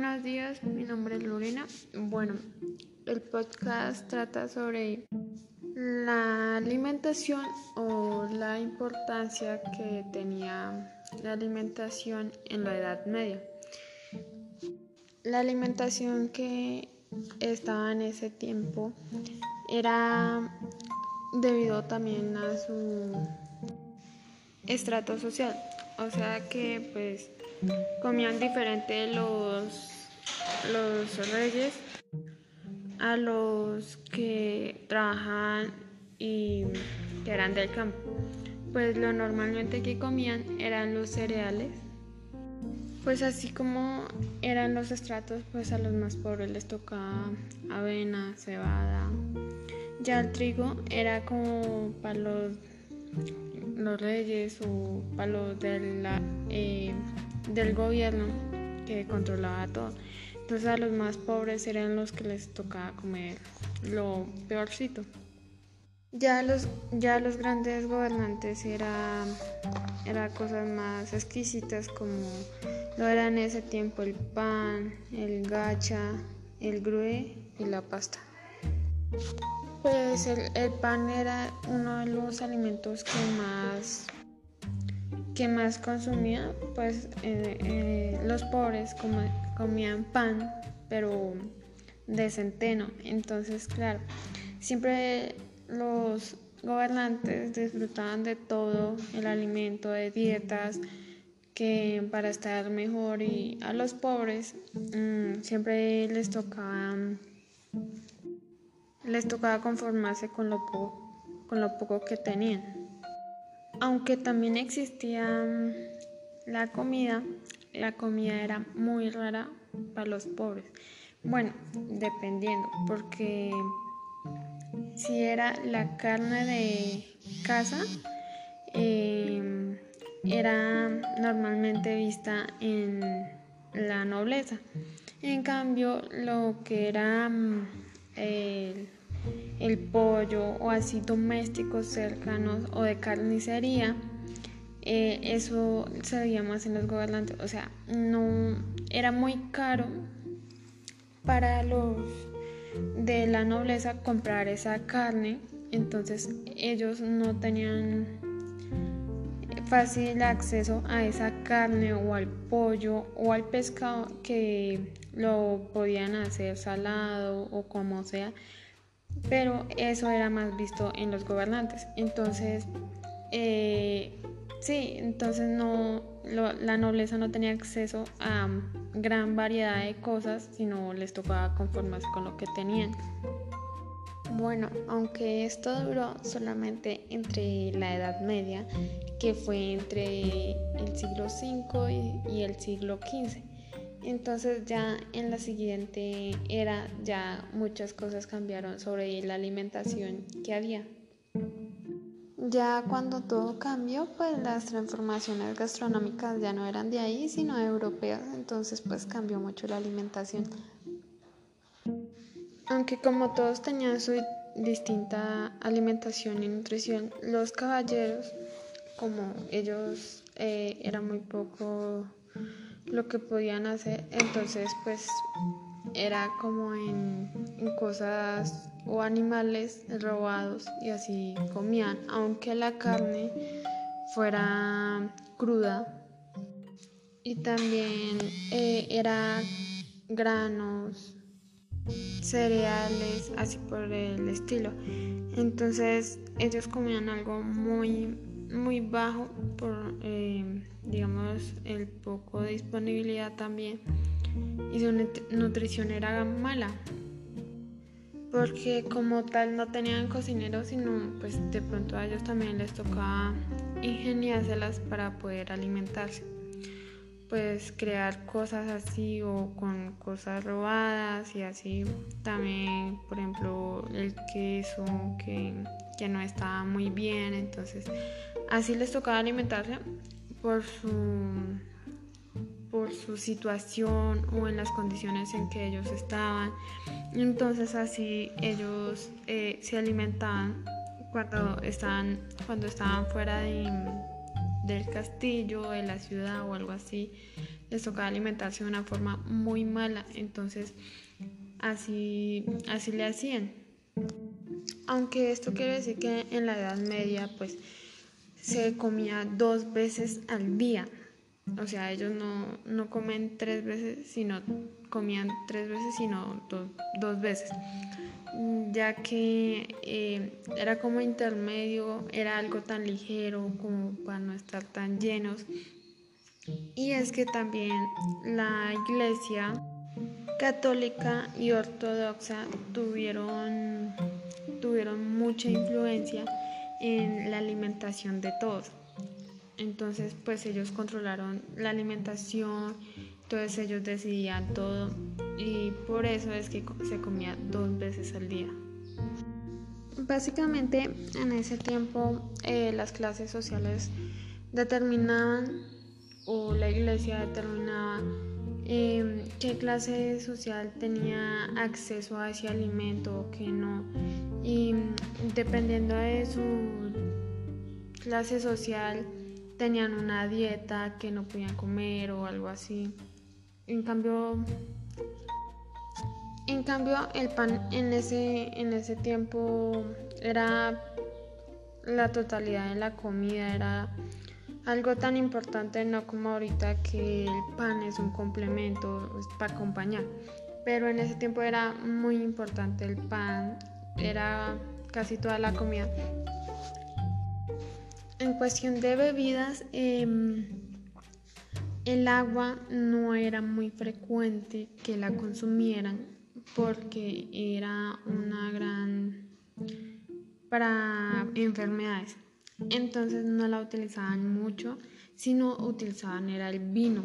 Buenos días, mi nombre es Lorena. Bueno, el podcast trata sobre la alimentación o la importancia que tenía la alimentación en la Edad Media. La alimentación que estaba en ese tiempo era debido también a su estrato social, o sea que pues comían diferente los, los reyes a los que trabajaban y que eran del campo. Pues lo normalmente que comían eran los cereales. Pues así como eran los estratos, pues a los más pobres les tocaba avena, cebada. Ya el trigo era como para los, los reyes o para los de la, eh, del gobierno que controlaba todo. Entonces a los más pobres eran los que les tocaba comer lo peorcito. Ya los, ya los grandes gobernantes era, era cosas más exquisitas como lo era en ese tiempo el pan, el gacha, el grue y la pasta. Pues el, el pan era uno de los alimentos que más que más consumía, pues eh, eh, los pobres comían pan, pero de centeno. Entonces, claro, siempre los gobernantes disfrutaban de todo el alimento, de dietas, que para estar mejor y a los pobres mm, siempre les tocaba les tocaba conformarse con lo poco, con lo poco que tenían. Aunque también existía mm, la comida, la comida era muy rara para los pobres. Bueno, dependiendo, porque si era la carne de casa, em, era normalmente vista en la nobleza. En cambio, lo que era mm, el pollo o así domésticos cercanos o de carnicería, eh, eso se veía más en los gobernantes. O sea, no era muy caro para los de la nobleza comprar esa carne, entonces ellos no tenían fácil acceso a esa carne o al pollo o al pescado que lo podían hacer salado o como sea pero eso era más visto en los gobernantes. Entonces, eh, sí, entonces no, la nobleza no tenía acceso a gran variedad de cosas, sino les tocaba conformarse con lo que tenían. Bueno, aunque esto duró solamente entre la Edad Media, que fue entre el siglo V y el siglo XV. Entonces ya en la siguiente era ya muchas cosas cambiaron sobre la alimentación que había. Ya cuando todo cambió, pues las transformaciones gastronómicas ya no eran de ahí, sino europeas, entonces pues cambió mucho la alimentación. Aunque como todos tenían su distinta alimentación y nutrición, los caballeros, como ellos eh, eran muy poco lo que podían hacer. Entonces, pues era como en, cosas o animales robados y así comían, aunque la carne fuera cruda. Y también eh, era granos, cereales, así por el estilo. Entonces ellos comían algo muy muy bajo por, eh, digamos, el poco de disponibilidad también y su nutrición era mala. Porque como tal no tenían cocineros sino pues de pronto a ellos también les tocaba ingeniárselas para poder alimentarse. Pues crear cosas así o con cosas robadas y así. También por ejemplo el queso que, que no estaba muy bien entonces Así les tocaba alimentarse por su, por su situación o en las condiciones en que ellos estaban. Entonces así ellos eh, se alimentaban cuando estaban, cuando estaban fuera de, del castillo, de la ciudad o algo así. les tocaba alimentarse de una forma muy mala, entonces así, así le hacían. Aunque esto quiere decir que en la Edad Media pues se comía dos veces al día. O sea, ellos no, no comen tres veces, sino comían tres veces, sino dos veces. Ya que eh, era como intermedio, era algo tan ligero como para no estar tan llenos. Y es que también la iglesia católica y ortodoxa tuvieron, tuvieron mucha influencia en la alimentación de todos. Entonces, pues ellos controlaron la alimentación, entonces ellos decidían todo y por eso es que se comía dos veces al día. Básicamente, en ese tiempo eh, las clases sociales determinaban o la iglesia determinaba eh, qué clase social tenía acceso a ese alimento o qué no. Y dependiendo de su clase social, tenían una dieta que no podían comer o algo así. En cambio, en cambio el pan en ese, en ese tiempo era la totalidad de la comida, era algo tan importante, no como ahorita que el pan es un complemento para acompañar. Pero en ese tiempo era muy importante el pan, era casi toda la comida. En cuestión de bebidas, em, el agua no era muy frecuente que la consumieran porque era una gran para enfermedades entonces no la utilizaban mucho, sino utilizaban era el vino.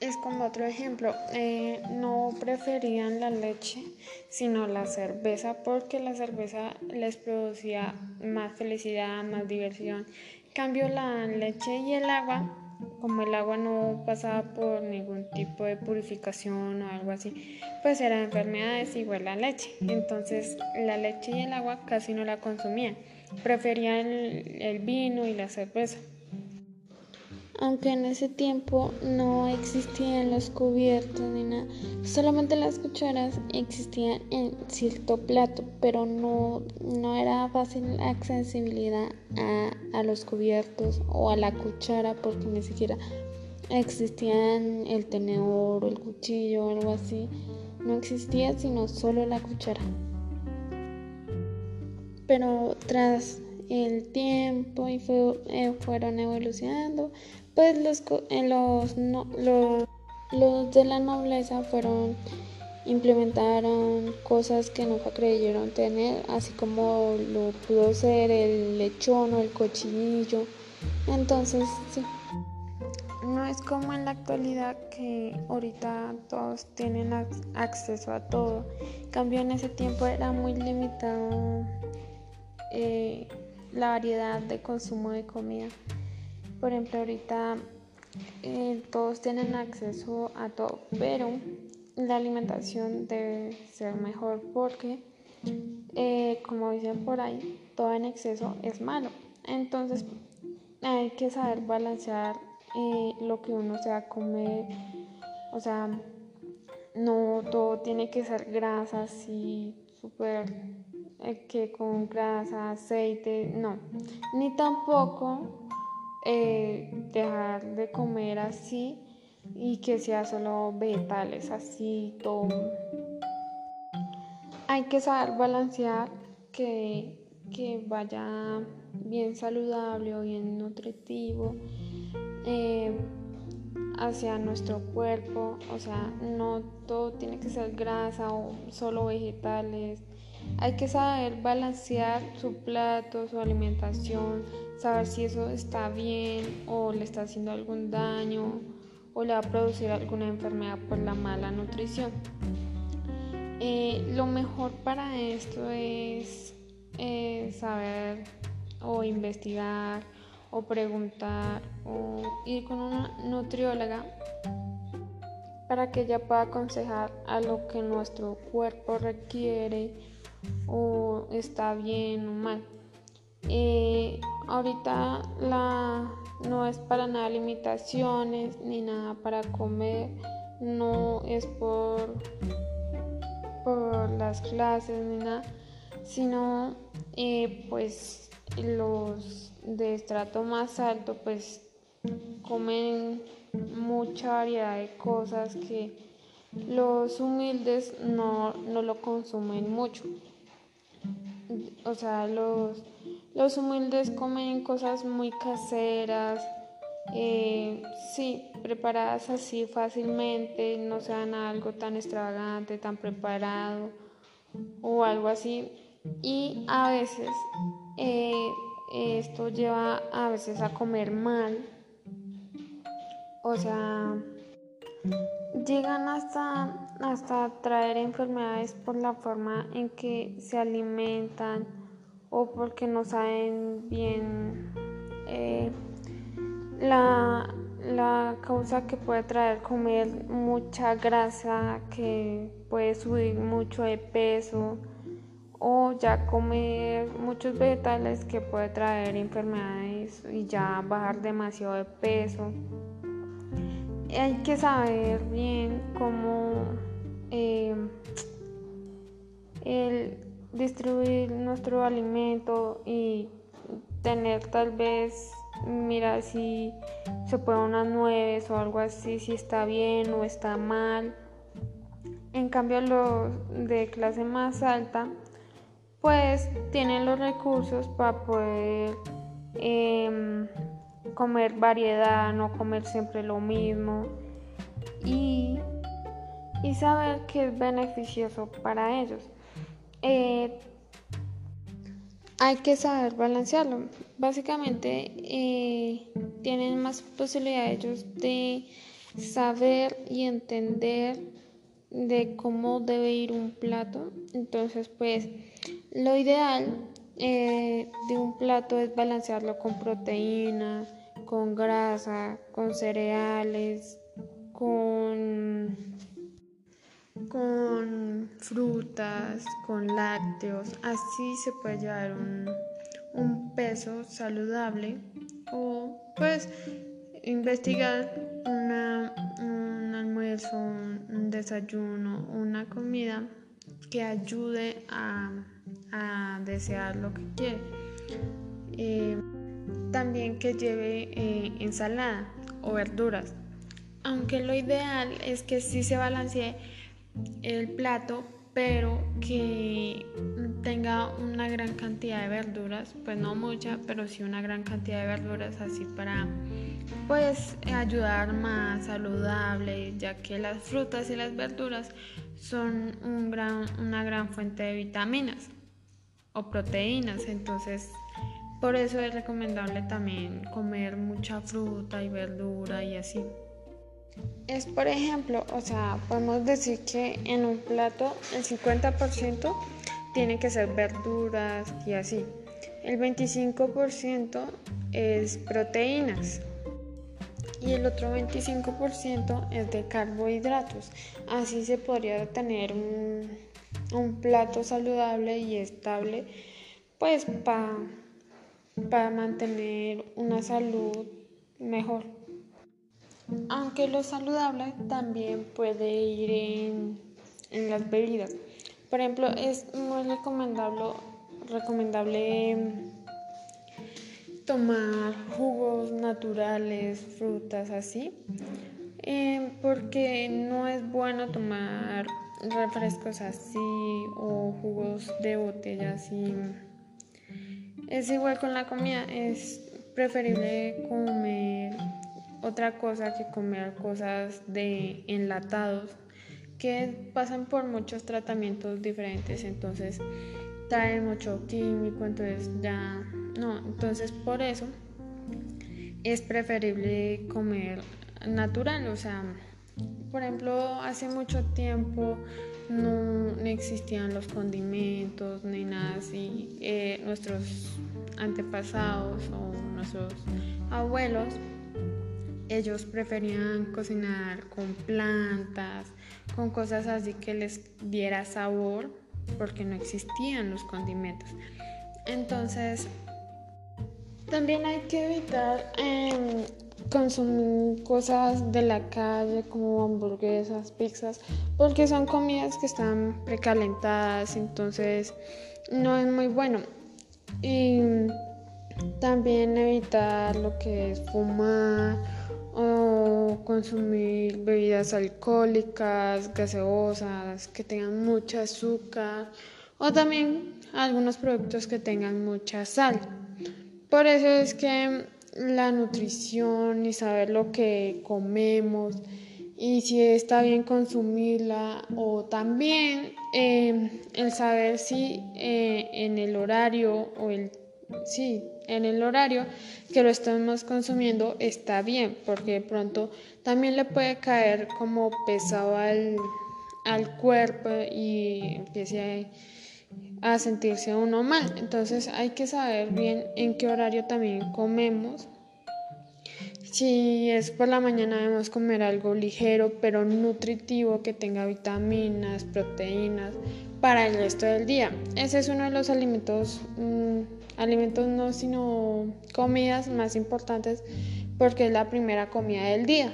Es como otro ejemplo, eh, no preferían la leche, sino la cerveza, porque la cerveza les producía más felicidad, más diversión. cambio, la leche y el agua, como el agua no pasaba por ningún tipo de purificación o algo así, pues eran enfermedades igual la leche. Entonces la leche y el agua casi no la consumían preferían el, vino y la cerveza. Aunque en ese tiempo no existían los cubiertos ni nada, solamente las cucharas existían en cierto plato, pero no, no era fácil accesibilidad a, a los cubiertos o a la cuchara porque ni siquiera existían el tenedor o el cuchillo o algo así. No existía sino solo la cuchara pero tras el tiempo y eh, fueron evolucionando, pues los, eh, los, los, los, de la nobleza fueron implementaron cosas que nunca creyeron tener, así como lo pudo ser el lechón o el cochinillo. Entonces, sí. No es como en la actualidad que ahorita todos tienen acceso a todo. En cambio, en ese tiempo era muy limitado eh, la variedad de consumo de comida. Por ejemplo, ahorita eh, todos tienen acceso a todo, pero la alimentación debe ser mejor porque, eh, como dicen por ahí, todo en exceso es malo. Entonces hay que saber balancear lo que uno se va a comer. O sea, no todo tiene que ser grasa así súper eh, que con grasa, aceite, no, ni tampoco eh, dejar de comer así y que sea solo vegetales, así todo. Hay que saber balancear que, vaya bien saludable o bien nutritivo eh, hacia nuestro cuerpo, o sea, no todo tiene que ser grasa o solo vegetales hay que saber balancear su plato, su alimentación, saber si eso está bien o le está haciendo algún daño o le va a producir alguna enfermedad por la mala nutrición. Eh, lo mejor para esto es eh, saber o investigar o preguntar o ir con una nutrióloga para que ella pueda aconsejar a lo que nuestro cuerpo requiere o está bien o mal. Eh, ahorita la, no es para nada limitaciones ni nada para comer, no es por, por las clases ni nada, sino eh, pues los de estrato más alto pues comen mucha variedad de cosas que los humildes no, no lo consumen mucho. O sea, los los humildes comen cosas muy caseras, eh, sí, preparadas así fácilmente, no sean algo tan extravagante, tan preparado o algo así. Y a veces eh, esto lleva a veces a comer mal. O sea, llegan hasta, hasta traer enfermedades por la forma en que se alimentan o porque no saben bien eh, la, la causa que puede traer comer mucha grasa, que puede subir mucho de peso o ya comer muchos vegetales que puede traer enfermedades y ya bajar demasiado de peso. Hay que saber bien cómo eh, el distribuir nuestro alimento y tener tal vez, mira si se puede unas nueves o algo así, si está bien o está mal. En cambio los de clase más alta, pues tienen los recursos para poder em, comer variedad, no comer siempre lo mismo y, y saber que es beneficioso para ellos. Eh, hay que saber balancearlo. Básicamente eh, tienen más posibilidades ellos de saber y entender de cómo debe ir un plato. Entonces, pues lo ideal eh, de un plato es balancearlo con proteína, con grasa, con cereales, con con frutas, con lácteos, así se puede llevar un, peso saludable o pues investigar un almuerzo, un desayuno, una comida que ayude a, desear lo que quiere. Eh, también que lleve eh, ensalada o verduras. Aunque lo ideal es que sí se balancee el plato, pero que tenga una gran cantidad de verduras, pues no mucha, pero sí una gran cantidad de verduras así para pues ayudar más saludable, ya que las frutas y las verduras son un gran, una gran fuente de vitaminas o proteínas, entonces por eso es recomendable también comer mucha fruta y verdura y así. Es por ejemplo, o sea, podemos decir que en un plato el 50% tiene que ser verduras y así. El 25% es proteínas y el otro 25% es de carbohidratos. Así se podría tener un, un plato saludable y estable, pues para mantener una salud mejor. Aunque lo saludable también puede ir en, las bebidas. Por ejemplo, es muy recomendable, recomendable tomar jugos naturales, frutas así, eh, porque no es bueno tomar refrescos así o jugos de botella así. Es igual con la comida, es preferible comer otra cosa que comer cosas de enlatados que pasan por muchos tratamientos diferentes, entonces traen mucho químico, entonces ya no, entonces por eso es preferible comer natural, o sea, por ejemplo, hace mucho tiempo no, existían los condimentos ni nada así. Eh, nuestros antepasados o nuestros abuelos ellos preferían cocinar con plantas, con cosas así que les diera sabor, porque no existían los condimentos. Entonces, También hay que evitar em, consumir cosas de la calle como hamburguesas, pizzas, porque son comidas que están precalentadas, entonces no es muy bueno. Y también evitar lo que es fumar o consumir bebidas alcohólicas, gaseosas, que tengan mucha azúcar o también algunos productos que tengan mucha sal. Por eso es que la nutrición y saber lo que comemos y si está bien consumirla o también eh, el saber si eh, en el horario o el sí en el horario que lo estamos consumiendo está bien porque de pronto también le puede caer como pesado al, al cuerpo y empiece a, a sentirse uno mal entonces hay que saber bien en qué horario también comemos si es por la mañana debemos comer algo ligero pero nutritivo que tenga vitaminas, proteínas para el resto del día. Ese es uno de los alimentos, mm, alimentos no sino comidas más importantes porque es la primera comida del día.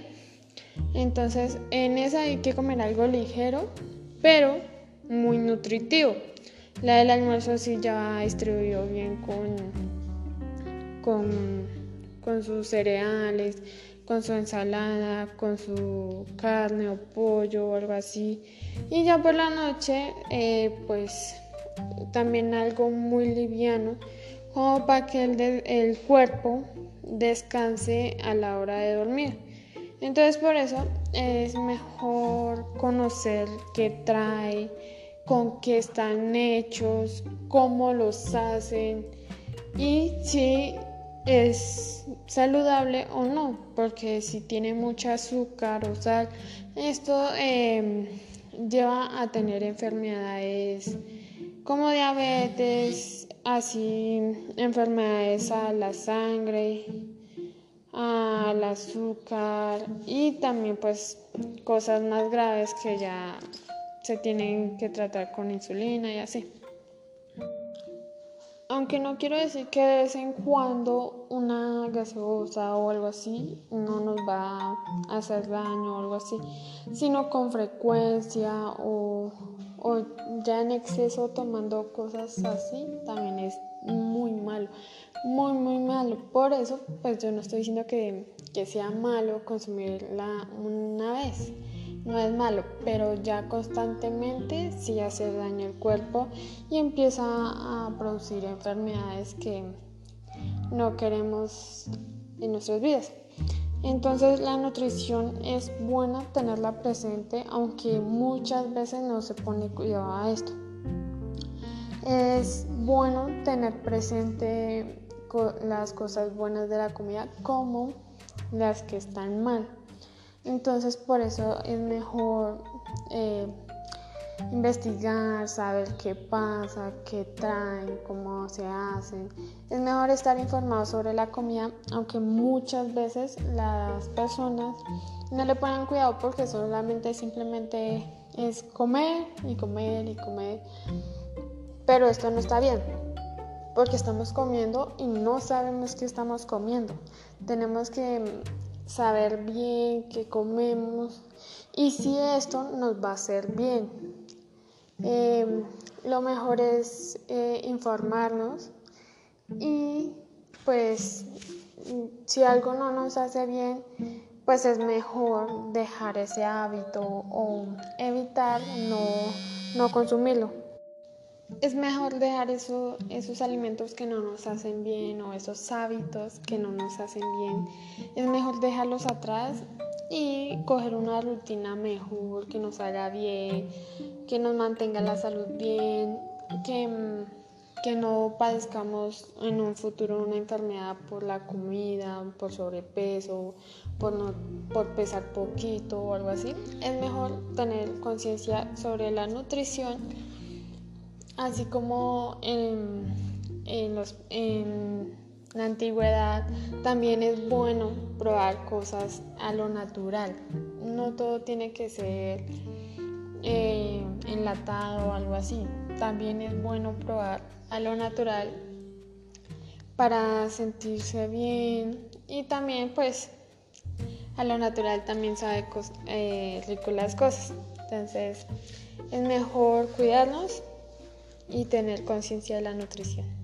Entonces en esa hay que comer algo ligero pero muy nutritivo. La del almuerzo sí ya distribuyó bien con, con con sus cereales, con su ensalada, con su carne o pollo o algo así. Y ya por la noche, eh, pues también algo muy liviano, como para que el, el cuerpo descanse a la hora de dormir. Entonces por eso es mejor conocer qué trae, con qué están hechos, cómo los hacen y si es saludable o no, porque si tiene mucho azúcar o sal, esto em, lleva a tener enfermedades como diabetes, así enfermedades a la sangre, al azúcar y también pues cosas más graves que ya se tienen que tratar con insulina y así. Aunque no quiero decir que de vez en cuando una gaseosa o algo así no nos va a hacer daño o algo así, sino con frecuencia o, ya en exceso tomando cosas así también es muy malo, muy muy malo. Por eso pues yo no estoy diciendo que, que sea malo consumirla una vez no es malo, pero ya constantemente sí hace daño al cuerpo y empieza a producir enfermedades que no queremos en nuestras vidas. Entonces la nutrición es buena tenerla presente, aunque muchas veces no se pone cuidado a esto. Es bueno tener presente las cosas buenas de la comida como las que están mal. Entonces por eso es mejor eh, investigar, saber qué pasa, qué traen, cómo se hacen. Es mejor estar informado sobre la comida, aunque muchas veces las personas no le ponen cuidado porque solamente simplemente es comer y comer y comer. Pero esto no está bien, porque estamos comiendo y no sabemos qué estamos comiendo. Tenemos que saber bien qué comemos y si esto nos va a hacer bien. Em, lo mejor es eh, informarnos y pues si algo no nos hace bien, pues es mejor dejar ese hábito o evitar no, no consumirlo es mejor dejar eso, esos alimentos que no nos hacen bien o esos hábitos que no nos hacen bien. Es mejor dejarlos atrás y coger una rutina mejor, que nos haga bien, que nos mantenga la salud bien, que, que no padezcamos en un futuro una enfermedad por la comida, por sobrepeso, por, no, por pesar poquito o algo así. Es mejor tener conciencia sobre la nutrición Así como en, la antigüedad también es bueno probar cosas a lo natural. No todo tiene que ser eh, enlatado o algo así. También es bueno probar a lo natural para sentirse bien y también pues a lo natural también sabe eh, rico las cosas. Entonces es mejor cuidarnos y tener conciencia de la nutrición.